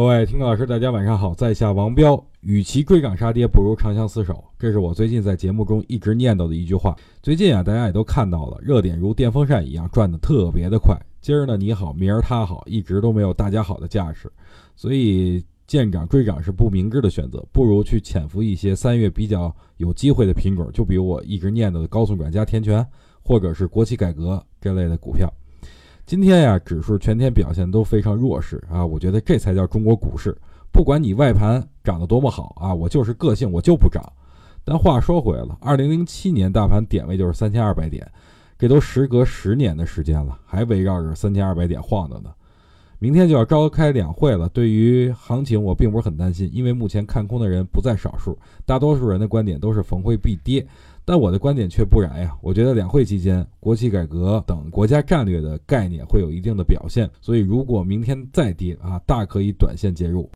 各位听众老师，大家晚上好，在下王彪。与其追涨杀跌，不如长相厮守，这是我最近在节目中一直念叨的一句话。最近啊，大家也都看到了，热点如电风扇一样转得特别的快。今儿呢你好，明儿他好，一直都没有大家好的架势，所以见涨追涨是不明智的选择，不如去潜伏一些三月比较有机会的品种，就比如我一直念叨的高速转加天权，或者是国企改革这类的股票。今天呀，指数全天表现都非常弱势啊，我觉得这才叫中国股市。不管你外盘涨得多么好啊，我就是个性，我就不涨。但话说回来了，二零零七年大盘点位就是三千二百点，这都时隔十年的时间了，还围绕着三千二百点晃荡呢。明天就要召开两会了，对于行情我并不是很担心，因为目前看空的人不在少数，大多数人的观点都是逢会必跌。但我的观点却不然呀，我觉得两会期间，国企改革等国家战略的概念会有一定的表现，所以如果明天再跌啊，大可以短线介入。